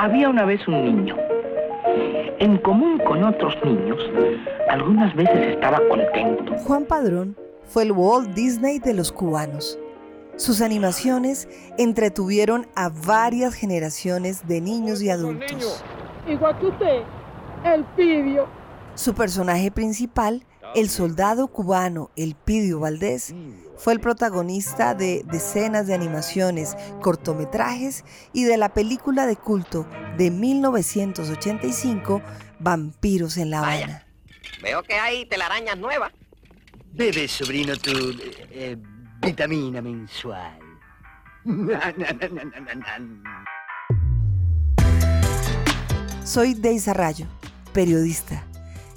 Había una vez un niño. En común con otros niños, algunas veces estaba contento. Juan Padrón fue el Walt Disney de los cubanos. Sus animaciones entretuvieron a varias generaciones de niños y adultos. Igual que usted, el pidio. Su personaje principal, el soldado cubano Elpidio Valdés, fue el protagonista de decenas de animaciones, cortometrajes y de la película de culto de 1985, Vampiros en La Habana. Veo que hay telarañas nuevas. Bebe, sobrino, tu eh, eh, vitamina mensual. Soy Deisa Rayo, periodista,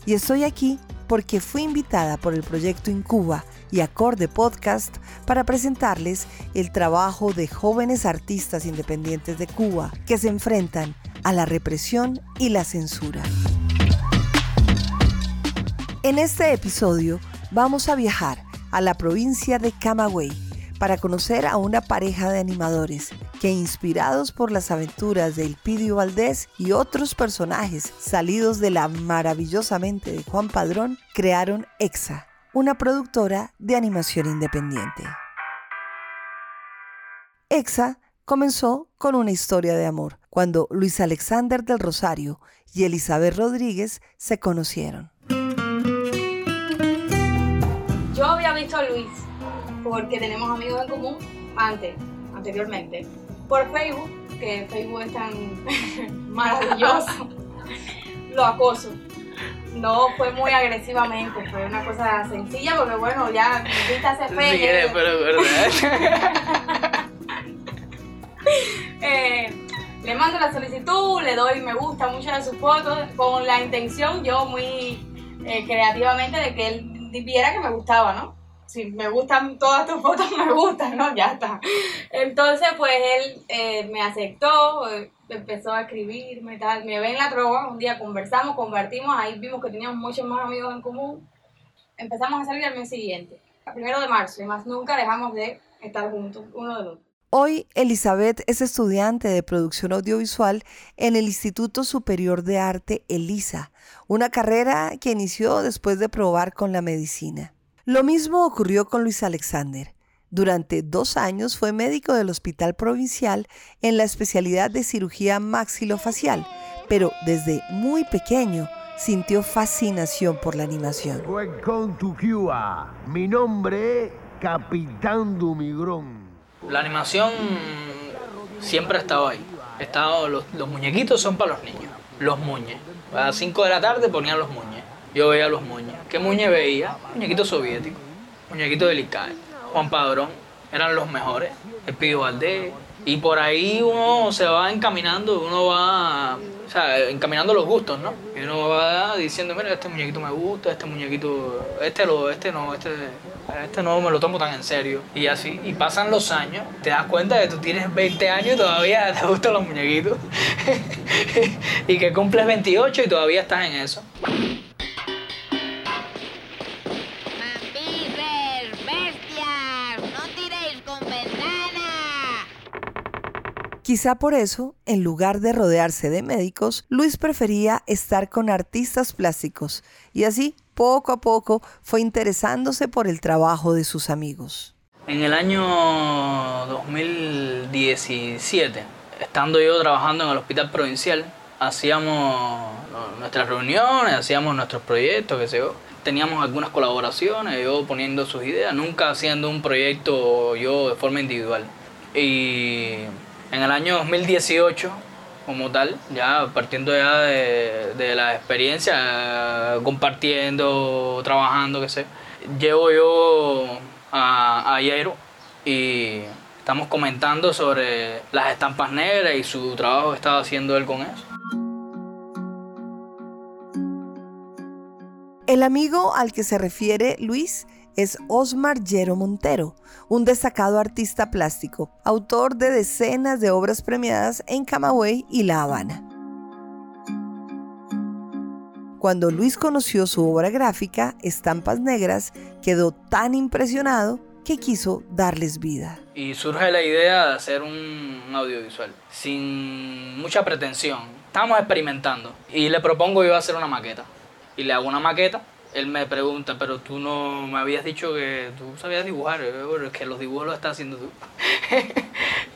y estoy aquí porque fui invitada por el proyecto Incuba y Acorde Podcast para presentarles el trabajo de jóvenes artistas independientes de Cuba que se enfrentan a la represión y la censura. En este episodio vamos a viajar a la provincia de Camagüey para conocer a una pareja de animadores que inspirados por las aventuras de Elpidio Valdés y otros personajes salidos de la maravillosa mente de Juan Padrón, crearon EXA, una productora de animación independiente. EXA comenzó con una historia de amor, cuando Luis Alexander del Rosario y Elizabeth Rodríguez se conocieron. Yo había visto a Luis porque tenemos amigos en común antes, anteriormente, por Facebook, que Facebook es tan maravilloso, lo acoso. No fue muy agresivamente, fue una cosa sencilla porque bueno, ya viste hace fe. Sí, pero verdad. Eh, le mando la solicitud, le doy me gusta muchas de sus fotos, con la intención yo muy eh, creativamente de que él viera que me gustaba, ¿no? Si me gustan todas tus fotos, me gustan, ¿no? Ya está. Entonces, pues él eh, me aceptó, eh, empezó a escribirme, tal. Me ve en la trova, un día conversamos, compartimos, ahí vimos que teníamos muchos más amigos en común. Empezamos a salir al mes siguiente, el primero de marzo, y más nunca dejamos de estar juntos, uno del otro. Hoy Elizabeth es estudiante de producción audiovisual en el Instituto Superior de Arte ELISA, una carrera que inició después de probar con la medicina. Lo mismo ocurrió con Luis Alexander. Durante dos años fue médico del Hospital Provincial en la especialidad de cirugía maxilofacial, pero desde muy pequeño sintió fascinación por la animación. Welcome to Cuba. Mi nombre es Capitán Dumigrón. La animación siempre ha estado ahí. Ha estado, los, los muñequitos son para los niños. Los muñes. A las 5 de la tarde ponían los muñes. Yo veía los muñes. ¿Qué muñe veía? Muñequitos soviéticos. Muñequitos de Licay. Juan Padrón. Eran los mejores. El Pío Valdés. Y por ahí uno se va encaminando, uno va, o sea, encaminando los gustos, ¿no? Y uno va diciendo, mira, este muñequito me gusta, este muñequito, este lo, este no, este, este no me lo tomo tan en serio. Y así, y pasan los años, te das cuenta de que tú tienes 20 años y todavía te gustan los muñequitos. y que cumples 28 y todavía estás en eso. Quizá por eso, en lugar de rodearse de médicos, Luis prefería estar con artistas plásticos y así, poco a poco, fue interesándose por el trabajo de sus amigos. En el año 2017, estando yo trabajando en el hospital provincial, hacíamos nuestras reuniones, hacíamos nuestros proyectos, qué sé yo. Teníamos algunas colaboraciones, yo poniendo sus ideas, nunca haciendo un proyecto yo de forma individual. Y en el año 2018, como tal, ya partiendo ya de, de la experiencia, compartiendo, trabajando, qué sé, llevo yo a, a y Estamos comentando sobre las estampas negras y su trabajo que estaba haciendo él con eso. El amigo al que se refiere Luis es Osmar Yero Montero, un destacado artista plástico, autor de decenas de obras premiadas en Camagüey y La Habana. Cuando Luis conoció su obra gráfica, Estampas Negras, quedó tan impresionado que quiso darles vida. Y surge la idea de hacer un audiovisual, sin mucha pretensión. Estamos experimentando y le propongo yo hacer una maqueta y le hago una maqueta. Él me pregunta, pero tú no me habías dicho que tú sabías dibujar, es que los dibujos los estás haciendo tú.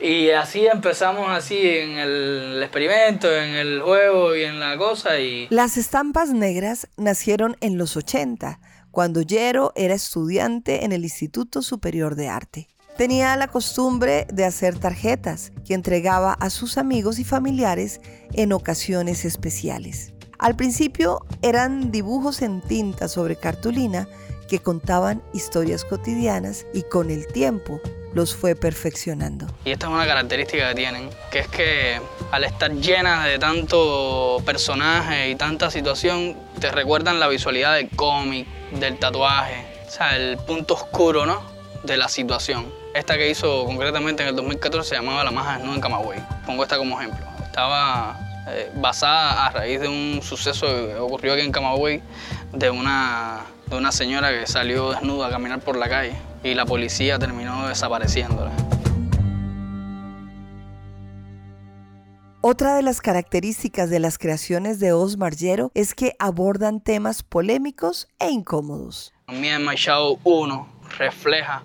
y así empezamos así en el experimento, en el juego y en la cosa. Y... Las estampas negras nacieron en los 80, cuando Yero era estudiante en el Instituto Superior de Arte. Tenía la costumbre de hacer tarjetas que entregaba a sus amigos y familiares en ocasiones especiales. Al principio eran dibujos en tinta sobre cartulina que contaban historias cotidianas y con el tiempo los fue perfeccionando. Y esta es una característica que tienen, que es que al estar llenas de tanto personaje y tanta situación, te recuerdan la visualidad del cómic, del tatuaje, o sea, el punto oscuro, ¿no? De la situación. Esta que hizo concretamente en el 2014 se llamaba La Maja Desnuda en Camagüey. Pongo esta como ejemplo. Estaba eh, basada a raíz de un suceso que ocurrió aquí en Camagüey de una, de una señora que salió desnuda a caminar por la calle y la policía terminó desapareciéndola. Otra de las características de las creaciones de Osmar Yero es que abordan temas polémicos e incómodos. Mi Show 1 refleja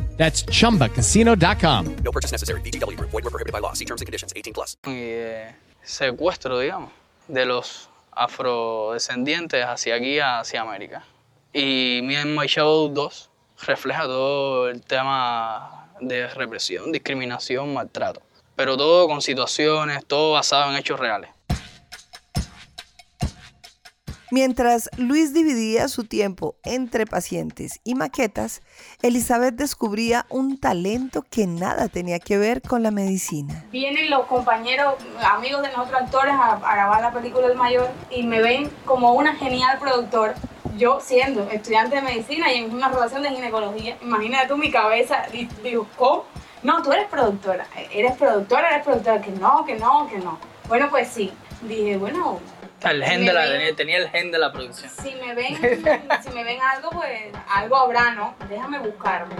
That's chumbacasino.com. No purchase necessary. BGW. Void were prohibited by law. See terms and conditions 18 plus. Eh, secuestro, digamos, de los afrodescendientes hacia aquí, hacia América. Y Me and My Shadow 2 refleja todo el tema de represión, discriminación, maltrato. Pero todo con situaciones, todo basado en hechos reales. Mientras Luis dividía su tiempo entre pacientes y maquetas, Elizabeth descubría un talento que nada tenía que ver con la medicina. Vienen los compañeros, amigos de nosotros actores a, grabar la película El Mayor y me ven como una genial productora. Yo siendo estudiante de medicina y en una relación de ginecología, imagínate tú mi cabeza, digo, ¿cómo? No, tú eres productora, eres productora, eres productora, que no, que no, que no. Bueno, pues sí, dije, bueno, el gen de la, tenía, el gen de la producción. Si me ven, si me ven algo, pues algo habrá, ¿no? Déjame buscarlo.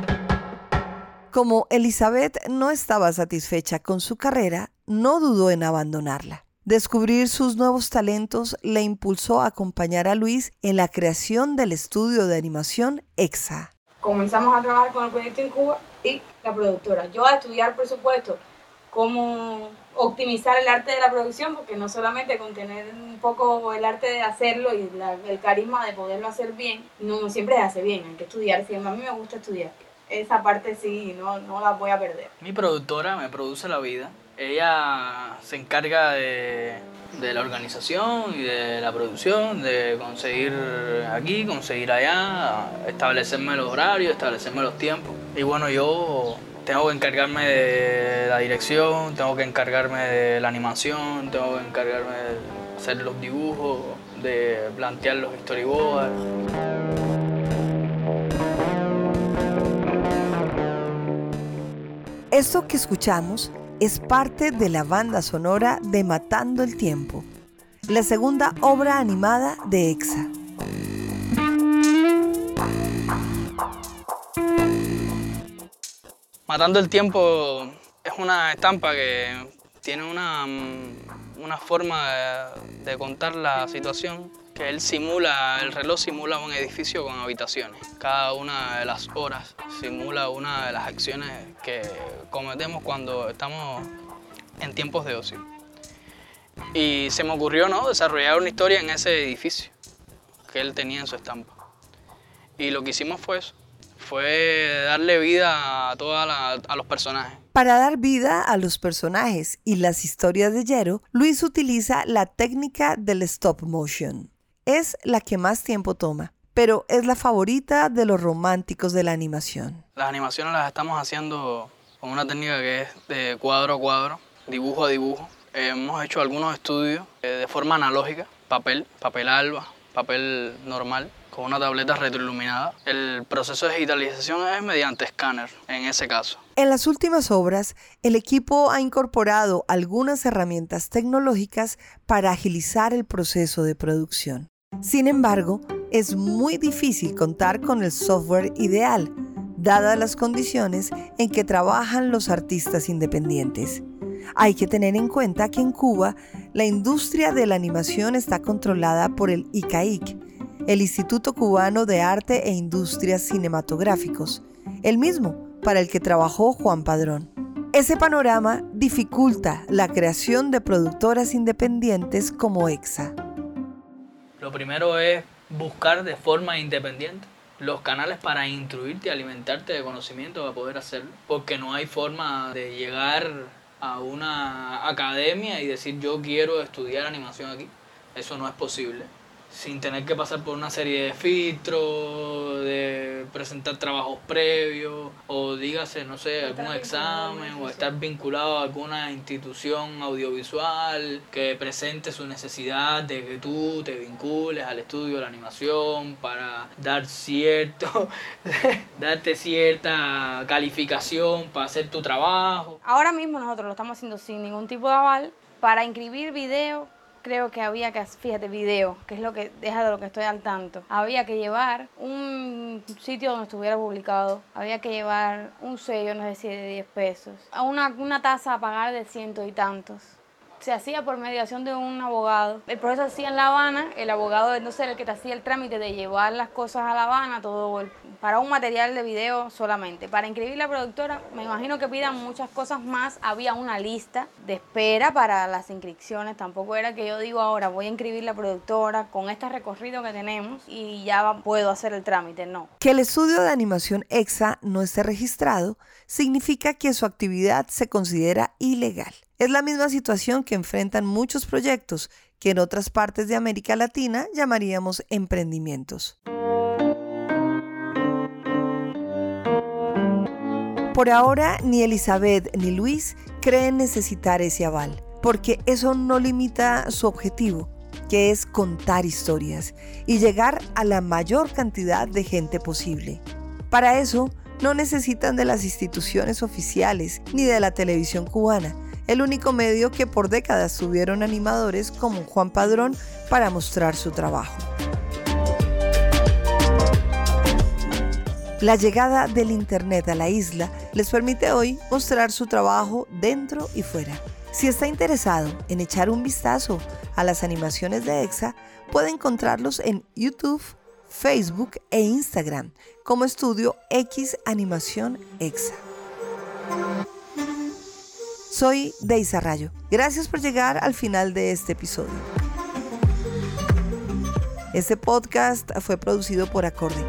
Como Elizabeth no estaba satisfecha con su carrera, no dudó en abandonarla. Descubrir sus nuevos talentos le impulsó a acompañar a Luis en la creación del estudio de animación EXA. Comenzamos a trabajar con el proyecto en Cuba y la productora. Yo a estudiar, por supuesto, cómo optimizar el arte de la producción, porque no solamente con tener un poco el arte de hacerlo y el carisma de poderlo hacer bien, no, siempre se hace bien, hay que estudiar siempre. A mí me gusta estudiar. Esa parte sí, no, no la voy a perder. Mi productora me produce la vida. Ella se encarga de, de la organización y de la producción, de conseguir aquí, conseguir allá, establecerme los horarios, establecerme los tiempos. Y bueno, yo tengo que encargarme de la dirección, tengo que encargarme de la animación, tengo que encargarme de hacer los dibujos, de plantear los storyboards. Esto que escuchamos es parte de la banda sonora de Matando el Tiempo, la segunda obra animada de EXA. Matando el tiempo es una estampa que tiene una, una forma de, contar la situación que él simula, el reloj simula un edificio con habitaciones. Cada una de las horas simula una de las acciones que cometemos cuando estamos en tiempos de ocio. Y se me ocurrió ¿no? desarrollar una historia en ese edificio que él tenía en su estampa. Y lo que hicimos fue eso, fue darle vida a, toda a los personajes. Para dar vida a los personajes y las historias de Yero, Luis utiliza la técnica del stop motion. Es la que más tiempo toma, pero es la favorita de los románticos de la animación. Las animaciones las estamos haciendo con una técnica que es de cuadro a cuadro, dibujo a dibujo. Hemos hecho algunos estudios eh, de forma analógica, papel, papel alba, papel normal, con una tableta retroiluminada. El proceso de digitalización es mediante escáner, en ese caso. En las últimas obras, el equipo ha incorporado algunas herramientas tecnológicas para agilizar el proceso de producción. Sin embargo, es muy difícil contar con el software ideal, dadas las condiciones en que trabajan los artistas independientes. Hay que tener en cuenta que en Cuba la industria de la animación está controlada por el ICAIC, el Instituto Cubano de Arte e Industrias Cinematográficos, el mismo para el que trabajó Juan Padrón. Ese panorama dificulta la creación de productoras independientes como EXA. Lo primero es buscar de forma independiente los canales para instruirte alimentarte de conocimiento para poder hacerlo, porque no hay forma de llegar a una academia y decir yo quiero estudiar animación aquí. Eso no es posible sin tener que pasar por una serie de filtros, de presentar trabajos previos, o dígase, no sé, algún examen, o estar vinculado a alguna institución audiovisual que presente su necesidad de que tú te vincules al estudio de la animación para dar cierto, darte cierta calificación para hacer tu trabajo. Ahora mismo nosotros lo estamos haciendo sin ningún tipo de aval para inscribir video creo que había que, fíjate, video, que es lo que deja de lo que estoy al tanto. Había que llevar un sitio donde estuviera publicado, había que llevar un sello, no sé si de 10 pesos, a una, una tasa a pagar de ciento y tantos se hacía por mediación de un abogado. El proceso se hacía en La Habana, el abogado entonces era el que te hacía el trámite de llevar las cosas a La Habana, todo para un material de video solamente. Para inscribir la productora, me imagino que pidan muchas cosas más. Había una lista de espera para las inscripciones. Tampoco era que yo digo ahora voy a inscribir la productora con este recorrido que tenemos y ya puedo hacer el trámite. No. Que el estudio de animación EXA no esté registrado significa que su actividad se considera ilegal. Es la misma situación que enfrentan muchos proyectos que en otras partes de América Latina llamaríamos emprendimientos. Por ahora, ni Elizabeth ni Luis creen necesitar ese aval, porque eso no limita su objetivo, que es contar historias y llegar a la mayor cantidad de gente posible. Para eso, no necesitan de las instituciones oficiales ni de la televisión cubana, el único medio que por décadas tuvieron animadores como Juan Padrón para mostrar su trabajo. La llegada del Internet a la isla les permite hoy mostrar su trabajo dentro y fuera. Si está interesado en echar un vistazo a las animaciones de EXA, puede encontrarlos en YouTube, Facebook e Instagram como estudio X Animación EXA. Soy Deisa Rayo. Gracias por llegar al final de este episodio. Este podcast fue producido por Acorde.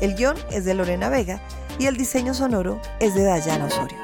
El guion es de Lorena Vega y el diseño sonoro es de Dayana Osorio.